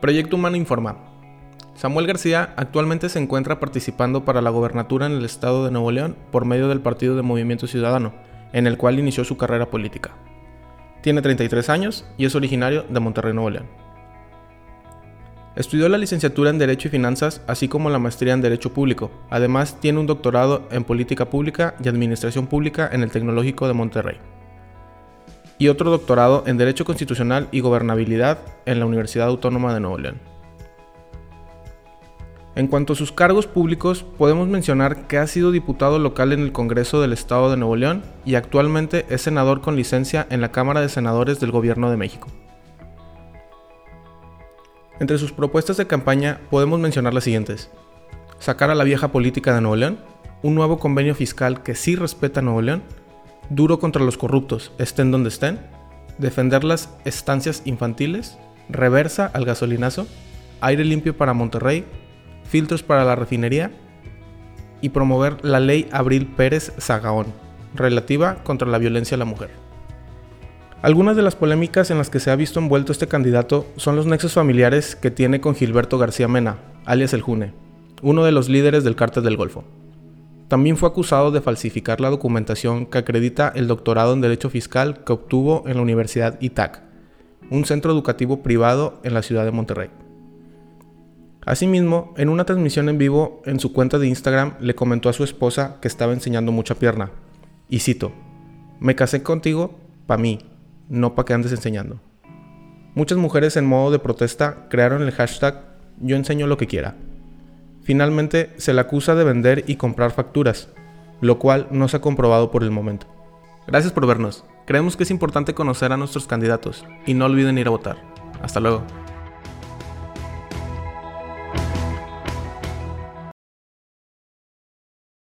Proyecto Humano informa. Samuel García actualmente se encuentra participando para la gobernatura en el estado de Nuevo León por medio del Partido de Movimiento Ciudadano, en el cual inició su carrera política. Tiene 33 años y es originario de Monterrey, Nuevo León. Estudió la licenciatura en Derecho y Finanzas, así como la maestría en Derecho Público. Además, tiene un doctorado en Política Pública y Administración Pública en el Tecnológico de Monterrey. Y otro doctorado en Derecho Constitucional y Gobernabilidad en la Universidad Autónoma de Nuevo León. En cuanto a sus cargos públicos, podemos mencionar que ha sido diputado local en el Congreso del Estado de Nuevo León y actualmente es senador con licencia en la Cámara de Senadores del Gobierno de México. Entre sus propuestas de campaña podemos mencionar las siguientes. Sacar a la vieja política de Nuevo León, un nuevo convenio fiscal que sí respeta a Nuevo León, duro contra los corruptos, estén donde estén, defender las estancias infantiles, reversa al gasolinazo, aire limpio para Monterrey filtros para la refinería y promover la ley Abril Pérez Zagaón, relativa contra la violencia a la mujer. Algunas de las polémicas en las que se ha visto envuelto este candidato son los nexos familiares que tiene con Gilberto García Mena, alias El June, uno de los líderes del cártel del Golfo. También fue acusado de falsificar la documentación que acredita el doctorado en Derecho Fiscal que obtuvo en la Universidad ITAC, un centro educativo privado en la ciudad de Monterrey. Asimismo, en una transmisión en vivo en su cuenta de Instagram le comentó a su esposa que estaba enseñando mucha pierna. Y cito, me casé contigo pa' mí, no pa' que andes enseñando. Muchas mujeres en modo de protesta crearon el hashtag yo enseño lo que quiera. Finalmente se le acusa de vender y comprar facturas, lo cual no se ha comprobado por el momento. Gracias por vernos. Creemos que es importante conocer a nuestros candidatos y no olviden ir a votar. Hasta luego.